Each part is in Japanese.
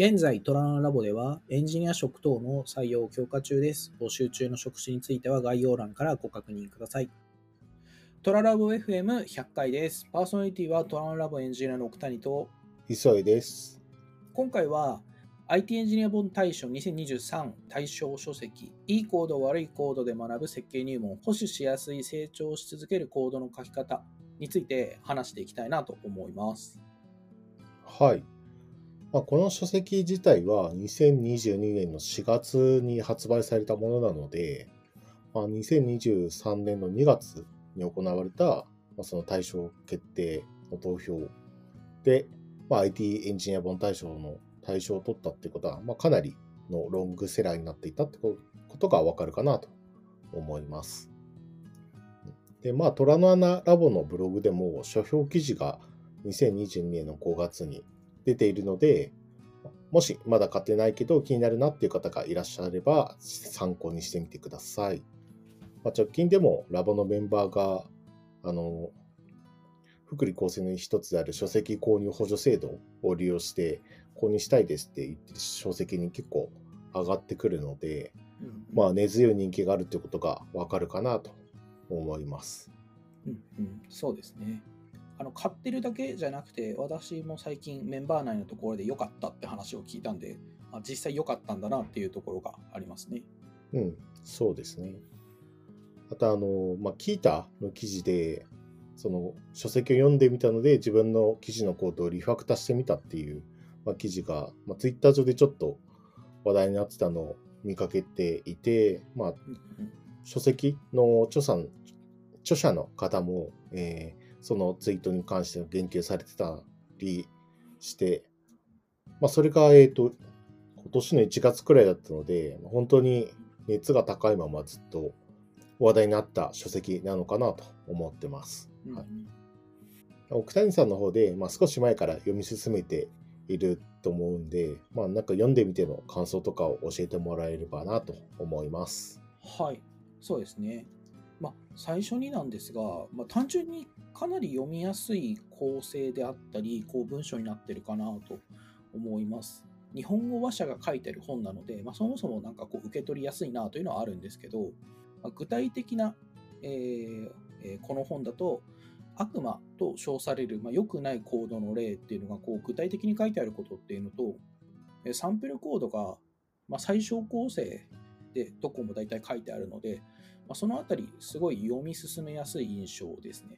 現在、トラナラボではエンジニア職等の採用を強化中です。募集中の職種については概要欄からご確認ください。トララボ FM100 回です。パーソナリティはトラナラボエンジニアの奥谷と、磯井です。今回は IT エンジニア本大賞2023対象書籍いいコード悪いコードで学ぶ設計入門保守しやすい成長し続けるコードの書き方について話していきたいなと思います。はい。まあ、この書籍自体は2022年の4月に発売されたものなので、まあ、2023年の2月に行われた、まあ、その対象決定の投票で、まあ、IT エンジニア本大賞の大賞を取ったってことは、まあ、かなりのロングセラーになっていたってことがわかるかなと思います。で、まあ、虎の穴ラボのブログでも書評記事が2022年の5月に出ているので、もしまだ買ってないけど気になるなっていう方がいらっしゃれば参考にしてみてください。まあ、直近でもラボのメンバーが、あの、福利厚生の一つである書籍購入補助制度を利用して購入したいですって言ってる書籍に結構上がってくるので、まあ根強い人気があるってことがわかるかなと思います。うんうん、そうですね。あの買ってるだけじゃなくて、私も最近メンバー内のところで良かったって話を聞いたんで、あ実際良かったんだなっていうところがありますね。うん、そうですね。あと、あの、まあ、キータの記事で、その書籍を読んでみたので、自分の記事のコードをリファクタしてみたっていう、まあ、記事が、まあ、ツイッター上でちょっと話題になってたのを見かけていて、まあ、書籍の著者著者の方も、えーそのツイートに関して言及されてたりして、まあ、それが、えっ、と、今年の1月くらいだったので、本当に熱が高いままずっと話題になった書籍なのかなと思ってます。はいうんうん奥谷さんの方で、まあ、少し前から読み進めていると思うんで、まあ、なんか読んでみての感想とかを教えてもらえればなと思います。はい、そうですね。まあ、最初になんですが、まあ、単純にかなり読みやすい構成であったり、こう文章になってるかなと思います。日本語話者が書いてる本なので、まあ、そもそもなんかこう受け取りやすいなというのはあるんですけど、まあ、具体的な、えーえーこの本だと、悪魔と称される、まあ、良くないコードの例っていうのがこう具体的に書いてあることっていうのと、サンプルコードが、まあ、最小構成でどこも大体書いてあるので、まあ、そのあたりすごい読み進めやすい印象ですね。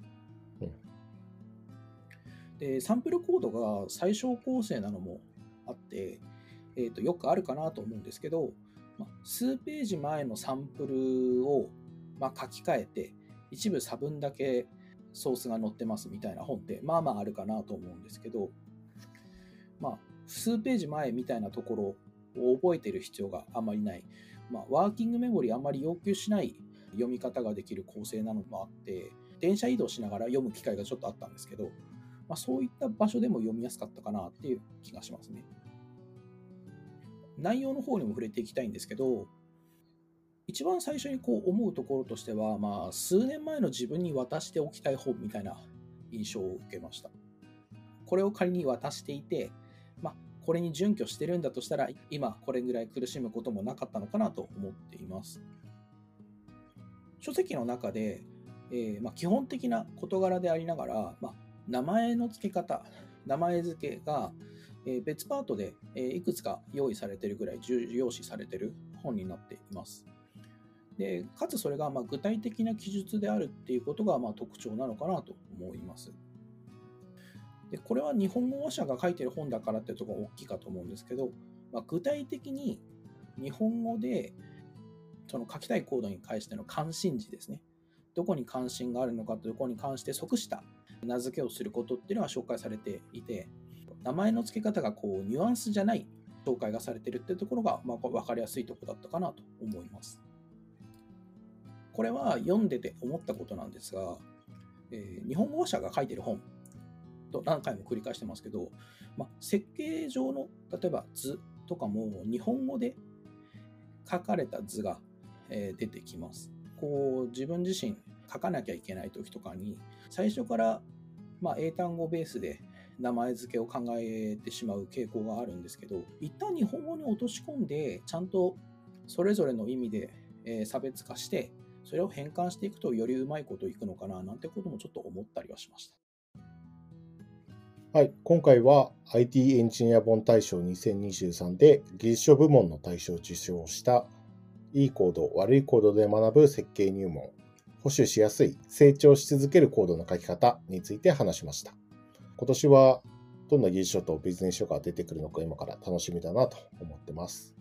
でサンプルコードが最小構成なのもあって、えーとよくあるかなと思うんですけど、ま、数ページ前のサンプルを、ま、書き換えて一部差分だけソースが載ってますみたいな本ってまあまああるかなと思うんですけど、まあ、数ページ前みたいなところを覚えてる必要があまりない、まあ、ワーキングメモリーあまり要求しない読み方ができる構成なのもあって電車移動しながら読む機会がちょっとあったんですけど、まあ、そういった場所でも読みやすかったかなっていう気がしますね。内容の方にも触れていきたいんですけど、一番最初にこう思うところとしては、まあ、数年前の自分に渡しておきたい本みたいな印象を受けました。これを仮に渡していて、まあ、これに準拠してるんだとしたら、今これぐらい苦しむこともなかったのかなと思っています。書籍の中で、えーまあ、基本的な事柄でありながら、まあ、名前の付け方、名前付けが、え別パートで、えいくつか用意されてるぐらい重要視されてる本になっています。でかつそれがま具体的な記述であるっていうことがま特徴なのかなと思います。でこれは日本語話者が書いてる本だからっていうところが大きいかと思うんですけど、まあ、具体的に日本語でその書きたいコードに関しての関心事ですね。どこに関心があるのかというところに関して即した名付けをすることっていうのが紹介されていて、名前の付け方がこうニュアンスじゃない紹介がされてるっていうところが、まあ、分かりやすいところだったかなと思います。これは読んでて思ったことなんですが、えー日本語者が書いてる本と何回も繰り返してますけど、まあ、設計上の例えば図とかも日本語で書かれた図が、え出てきます。こう自分自身書かなきゃいけない時とかに最初から、まあ、英単語ベースで名前付けを考えてしまう傾向があるんですけど、一旦日本語に落とし込んで、ちゃんとそれぞれの意味で、え差別化して、それを変換していくとよりうまいこといくのかななんてこともちょっと思ったりはしました。はい、今回は IT エンジニア本大賞2023で技術書部門の大賞を受賞したいいコード、悪いコードで学ぶ設計入門、保守しやすい、成長し続けるコードの書き方について話しました。今年はどんな技術書とビジネス書が出てくるのか今から楽しみだなと思ってます。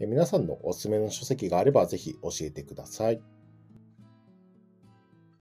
皆さんのおすすめの書籍があればぜひ教えてください。